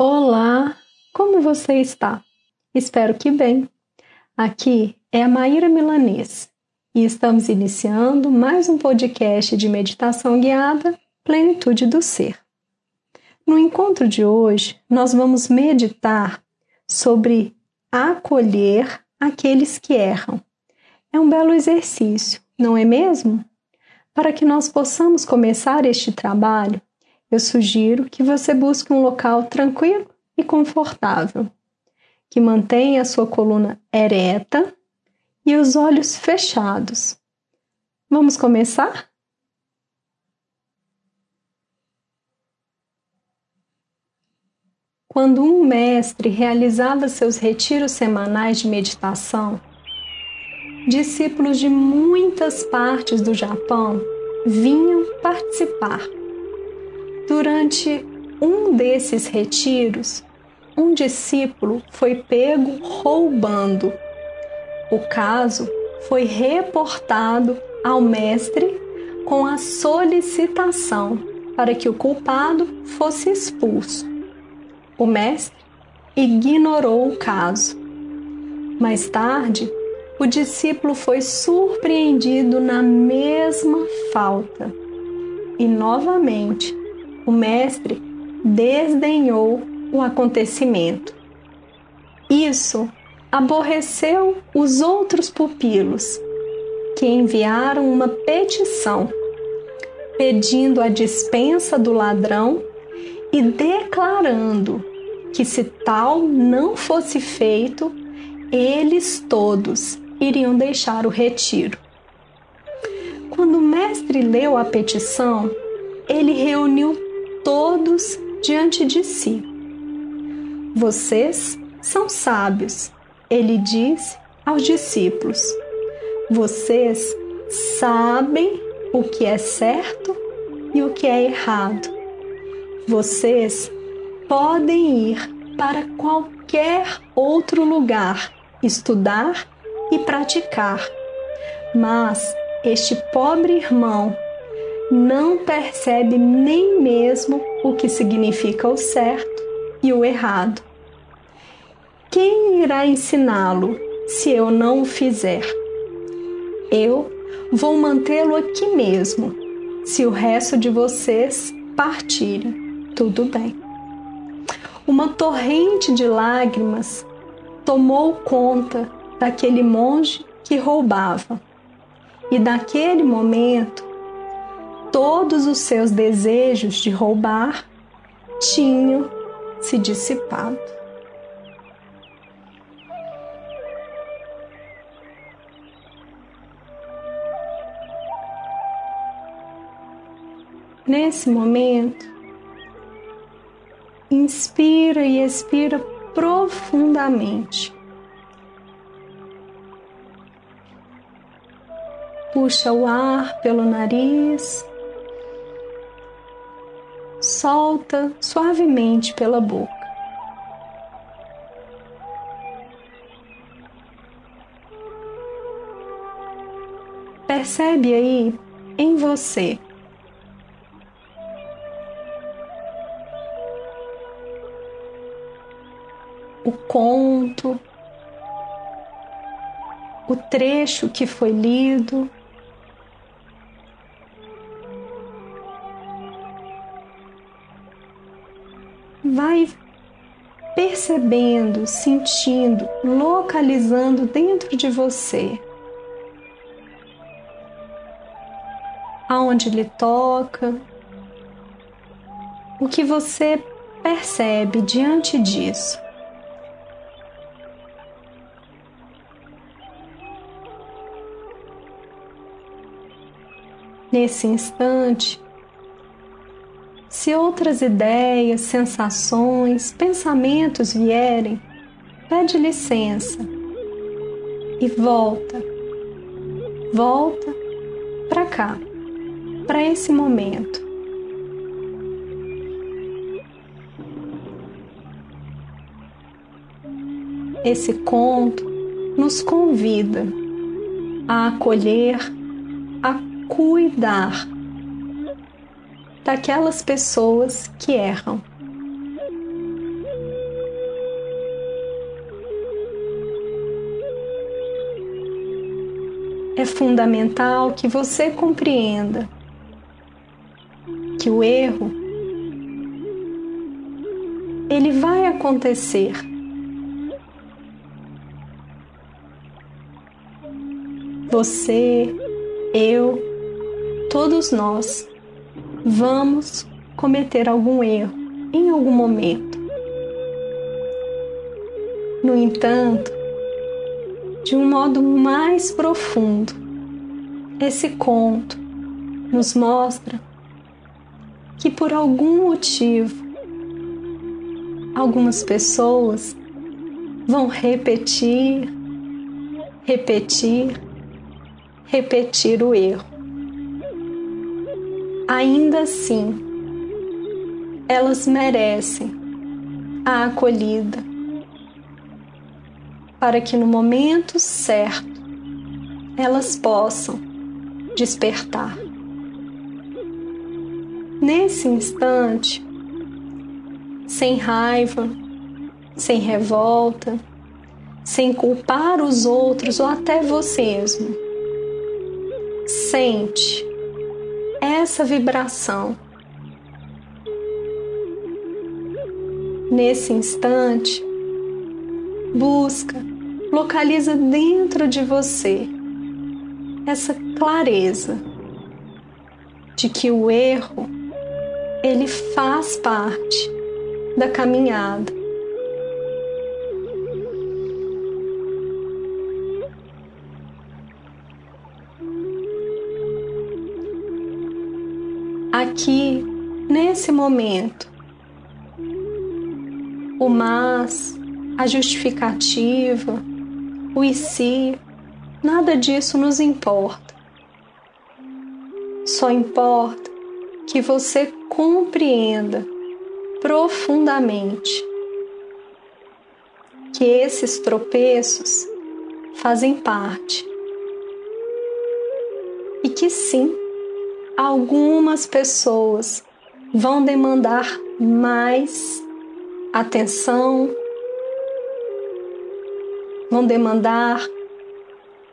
Olá, como você está? Espero que bem. Aqui é a Maíra Milanês e estamos iniciando mais um podcast de meditação guiada Plenitude do Ser. No encontro de hoje, nós vamos meditar sobre acolher aqueles que erram. É um belo exercício, não é mesmo? Para que nós possamos começar este trabalho, eu sugiro que você busque um local tranquilo e confortável, que mantenha a sua coluna ereta e os olhos fechados. Vamos começar? Quando um mestre realizava seus retiros semanais de meditação, discípulos de muitas partes do Japão vinham participar. Durante um desses retiros, um discípulo foi pego roubando. O caso foi reportado ao mestre com a solicitação para que o culpado fosse expulso. O mestre ignorou o caso. Mais tarde, o discípulo foi surpreendido na mesma falta e novamente o mestre desdenhou o acontecimento. Isso aborreceu os outros pupilos, que enviaram uma petição pedindo a dispensa do ladrão e declarando que, se tal não fosse feito, eles todos iriam deixar o retiro. Quando o mestre leu a petição, ele reuniu todos diante de si. Vocês são sábios, ele disse aos discípulos. Vocês sabem o que é certo e o que é errado. Vocês podem ir para qualquer outro lugar, estudar e praticar. Mas este pobre irmão não percebe nem mesmo o que significa o certo e o errado. Quem irá ensiná-lo se eu não o fizer? Eu vou mantê-lo aqui mesmo. Se o resto de vocês partirem, tudo bem. Uma torrente de lágrimas tomou conta daquele monge que roubava. E naquele momento todos os seus desejos de roubar tinham se dissipado. Nesse momento, inspira e expira profundamente. Puxa o ar pelo nariz solta suavemente pela boca. Percebe aí em você o conto, o trecho que foi lido. Percebendo, sentindo, localizando dentro de você. Aonde lhe toca, o que você percebe diante disso. Nesse instante, se outras ideias, sensações, pensamentos vierem, pede licença e volta. Volta para cá, para esse momento. Esse conto nos convida a acolher, a cuidar daquelas pessoas que erram. É fundamental que você compreenda que o erro ele vai acontecer. Você, eu, todos nós vamos cometer algum erro em algum momento. No entanto, de um modo mais profundo, esse conto nos mostra que por algum motivo algumas pessoas vão repetir, repetir, repetir o erro. Ainda assim, elas merecem a acolhida para que no momento certo elas possam despertar. Nesse instante, sem raiva, sem revolta, sem culpar os outros ou até você mesmo. Sente essa vibração. Nesse instante, busca, localiza dentro de você essa clareza de que o erro ele faz parte da caminhada. Momento, o mas, a justificativa, o e se, nada disso nos importa. Só importa que você compreenda profundamente que esses tropeços fazem parte e que sim, algumas pessoas vão demandar mais atenção, vão demandar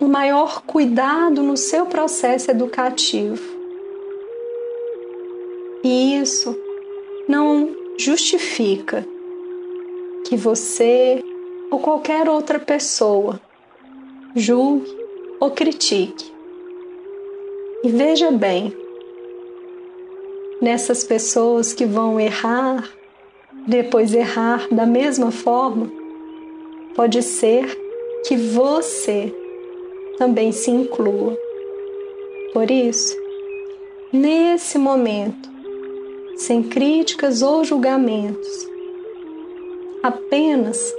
um maior cuidado no seu processo educativo. E isso não justifica que você ou qualquer outra pessoa julgue ou critique. E veja bem, nessas pessoas que vão errar, depois errar da mesma forma, pode ser que você também se inclua. Por isso, nesse momento, sem críticas ou julgamentos. Apenas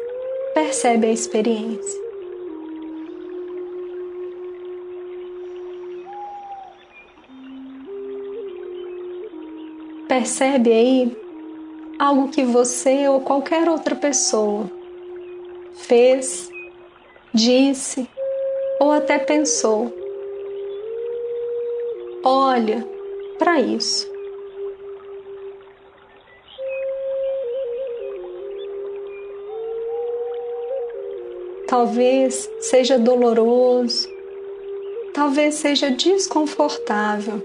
percebe a experiência. Percebe aí algo que você ou qualquer outra pessoa fez, disse ou até pensou. Olha para isso. Talvez seja doloroso, talvez seja desconfortável,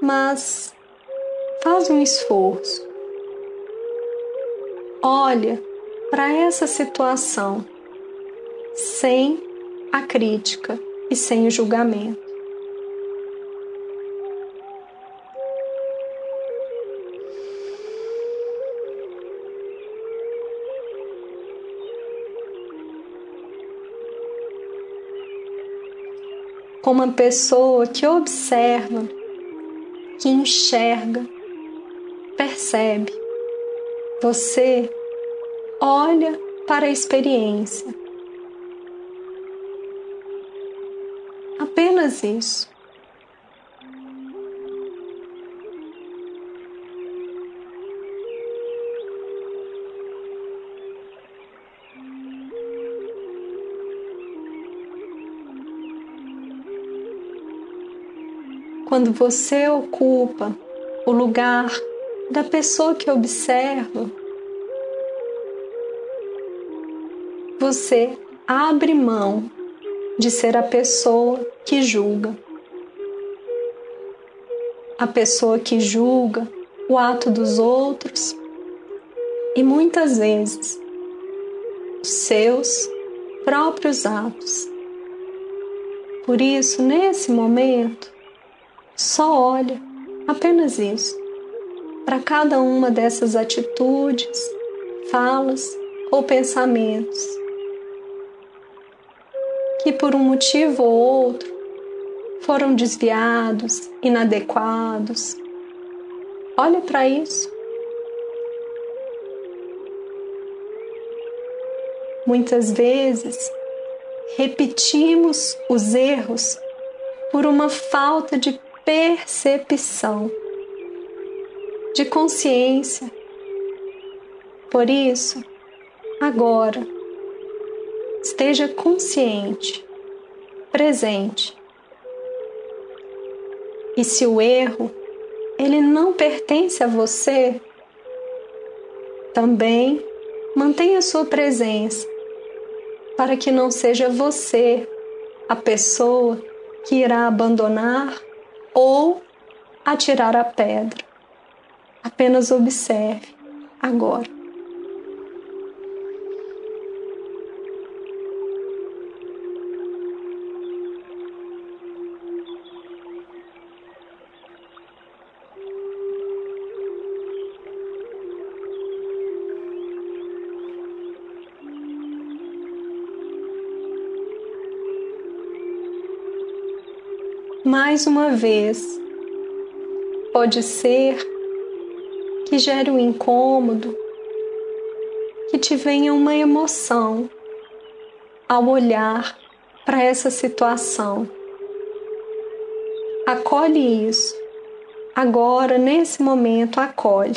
mas faz um esforço. Olha para essa situação sem a crítica e sem o julgamento. como uma pessoa que observa, que enxerga, percebe. Você olha para a experiência. Apenas isso. Quando você ocupa o lugar da pessoa que observa, você abre mão de ser a pessoa que julga. A pessoa que julga o ato dos outros e muitas vezes os seus próprios atos. Por isso, nesse momento, só olha apenas isso para cada uma dessas atitudes, falas ou pensamentos que por um motivo ou outro foram desviados, inadequados. Olha para isso. Muitas vezes repetimos os erros por uma falta de percepção, de consciência. Por isso, agora, esteja consciente, presente. E se o erro ele não pertence a você, também mantenha sua presença para que não seja você a pessoa que irá abandonar ou atirar a pedra. Apenas observe agora. Mais uma vez. Pode ser que gere um incômodo, que te venha uma emoção ao olhar para essa situação. Acolhe isso. Agora, nesse momento, acolhe.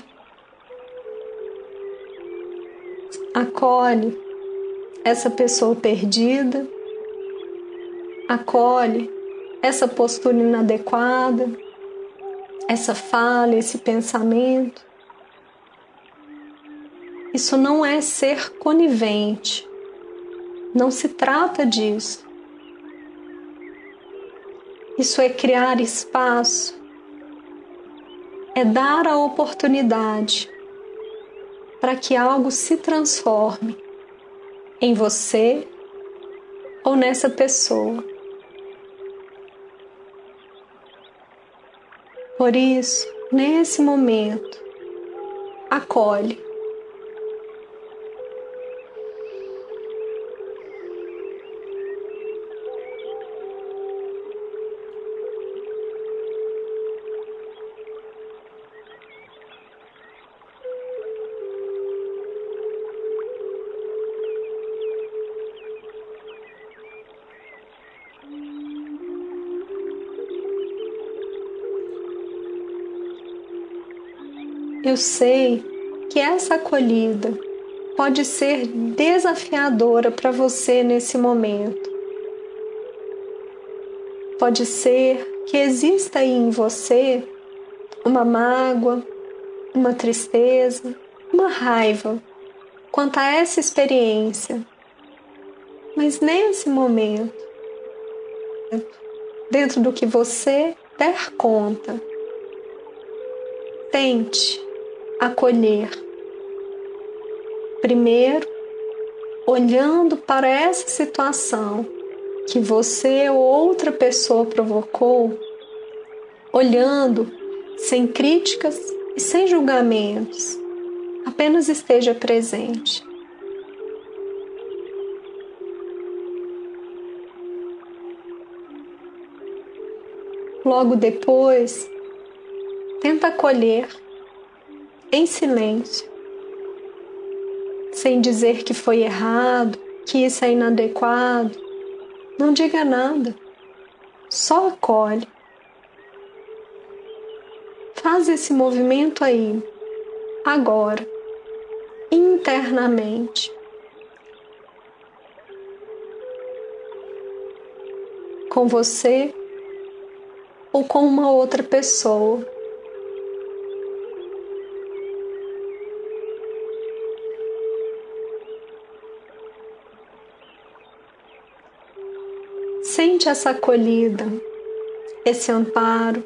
Acolhe essa pessoa perdida. Acolhe essa postura inadequada, essa fala, esse pensamento. Isso não é ser conivente. Não se trata disso. Isso é criar espaço, é dar a oportunidade para que algo se transforme em você ou nessa pessoa. Por isso, nesse momento, acolhe Eu sei que essa acolhida pode ser desafiadora para você nesse momento. Pode ser que exista aí em você uma mágoa, uma tristeza, uma raiva quanto a essa experiência. Mas nesse momento, dentro do que você der conta, tente acolher. Primeiro, olhando para essa situação que você ou outra pessoa provocou, olhando sem críticas e sem julgamentos, apenas esteja presente. Logo depois, tenta acolher em silêncio, sem dizer que foi errado, que isso é inadequado. Não diga nada, só acolhe. Faz esse movimento aí, agora, internamente. Com você ou com uma outra pessoa. Sente essa acolhida, esse amparo.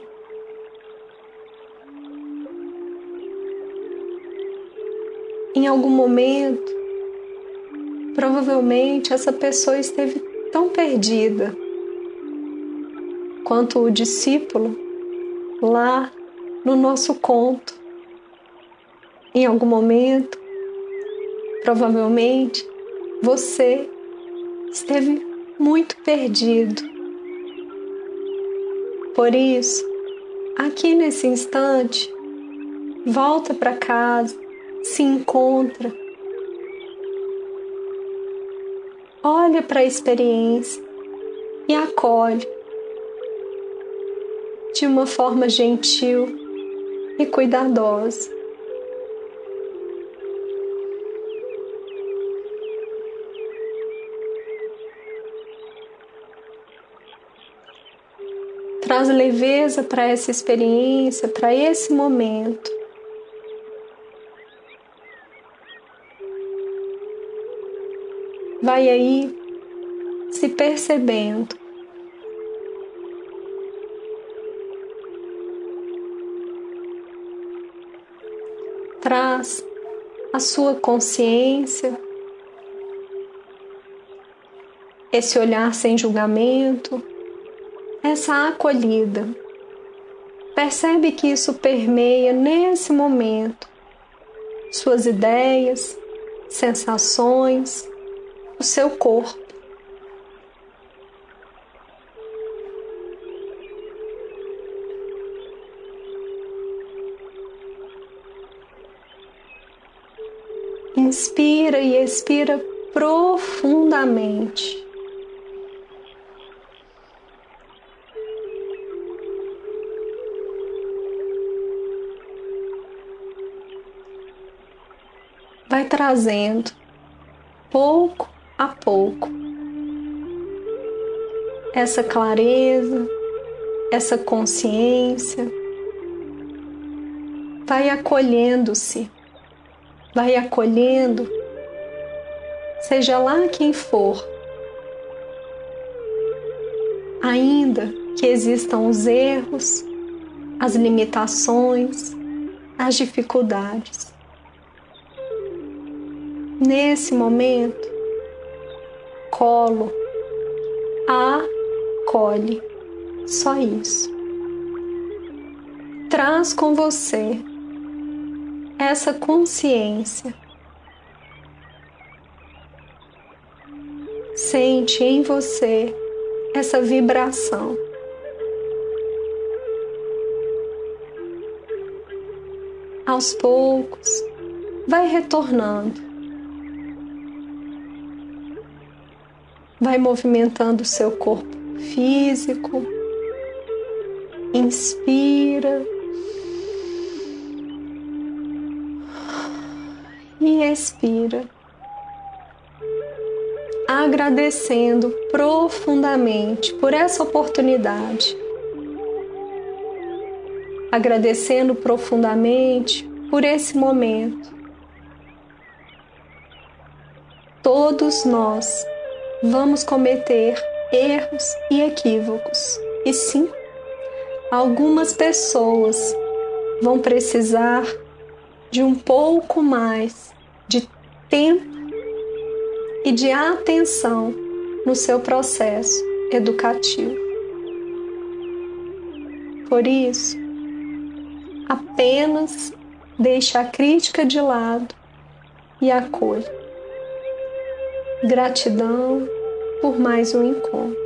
Em algum momento, provavelmente essa pessoa esteve tão perdida quanto o discípulo lá no nosso conto. Em algum momento, provavelmente, você esteve muito perdido. Por isso, aqui nesse instante, volta para casa, se encontra, olha para a experiência e acolhe de uma forma gentil e cuidadosa. Traz leveza para essa experiência, para esse momento. Vai aí se percebendo. Traz a sua consciência, esse olhar sem julgamento essa acolhida. Percebe que isso permeia nesse momento suas ideias, sensações, o seu corpo. Inspira e expira profundamente. Vai trazendo pouco a pouco essa clareza, essa consciência, vai acolhendo-se, vai acolhendo, seja lá quem for, ainda que existam os erros, as limitações, as dificuldades nesse momento, colo, acolhe, só isso. Traz com você essa consciência. Sente em você essa vibração. Aos poucos, vai retornando Vai movimentando o seu corpo físico. Inspira. E expira. Agradecendo profundamente por essa oportunidade. Agradecendo profundamente por esse momento. Todos nós vamos cometer erros e equívocos. E sim, algumas pessoas vão precisar de um pouco mais de tempo e de atenção no seu processo educativo. Por isso, apenas deixe a crítica de lado e acolha. Gratidão por mais um encontro.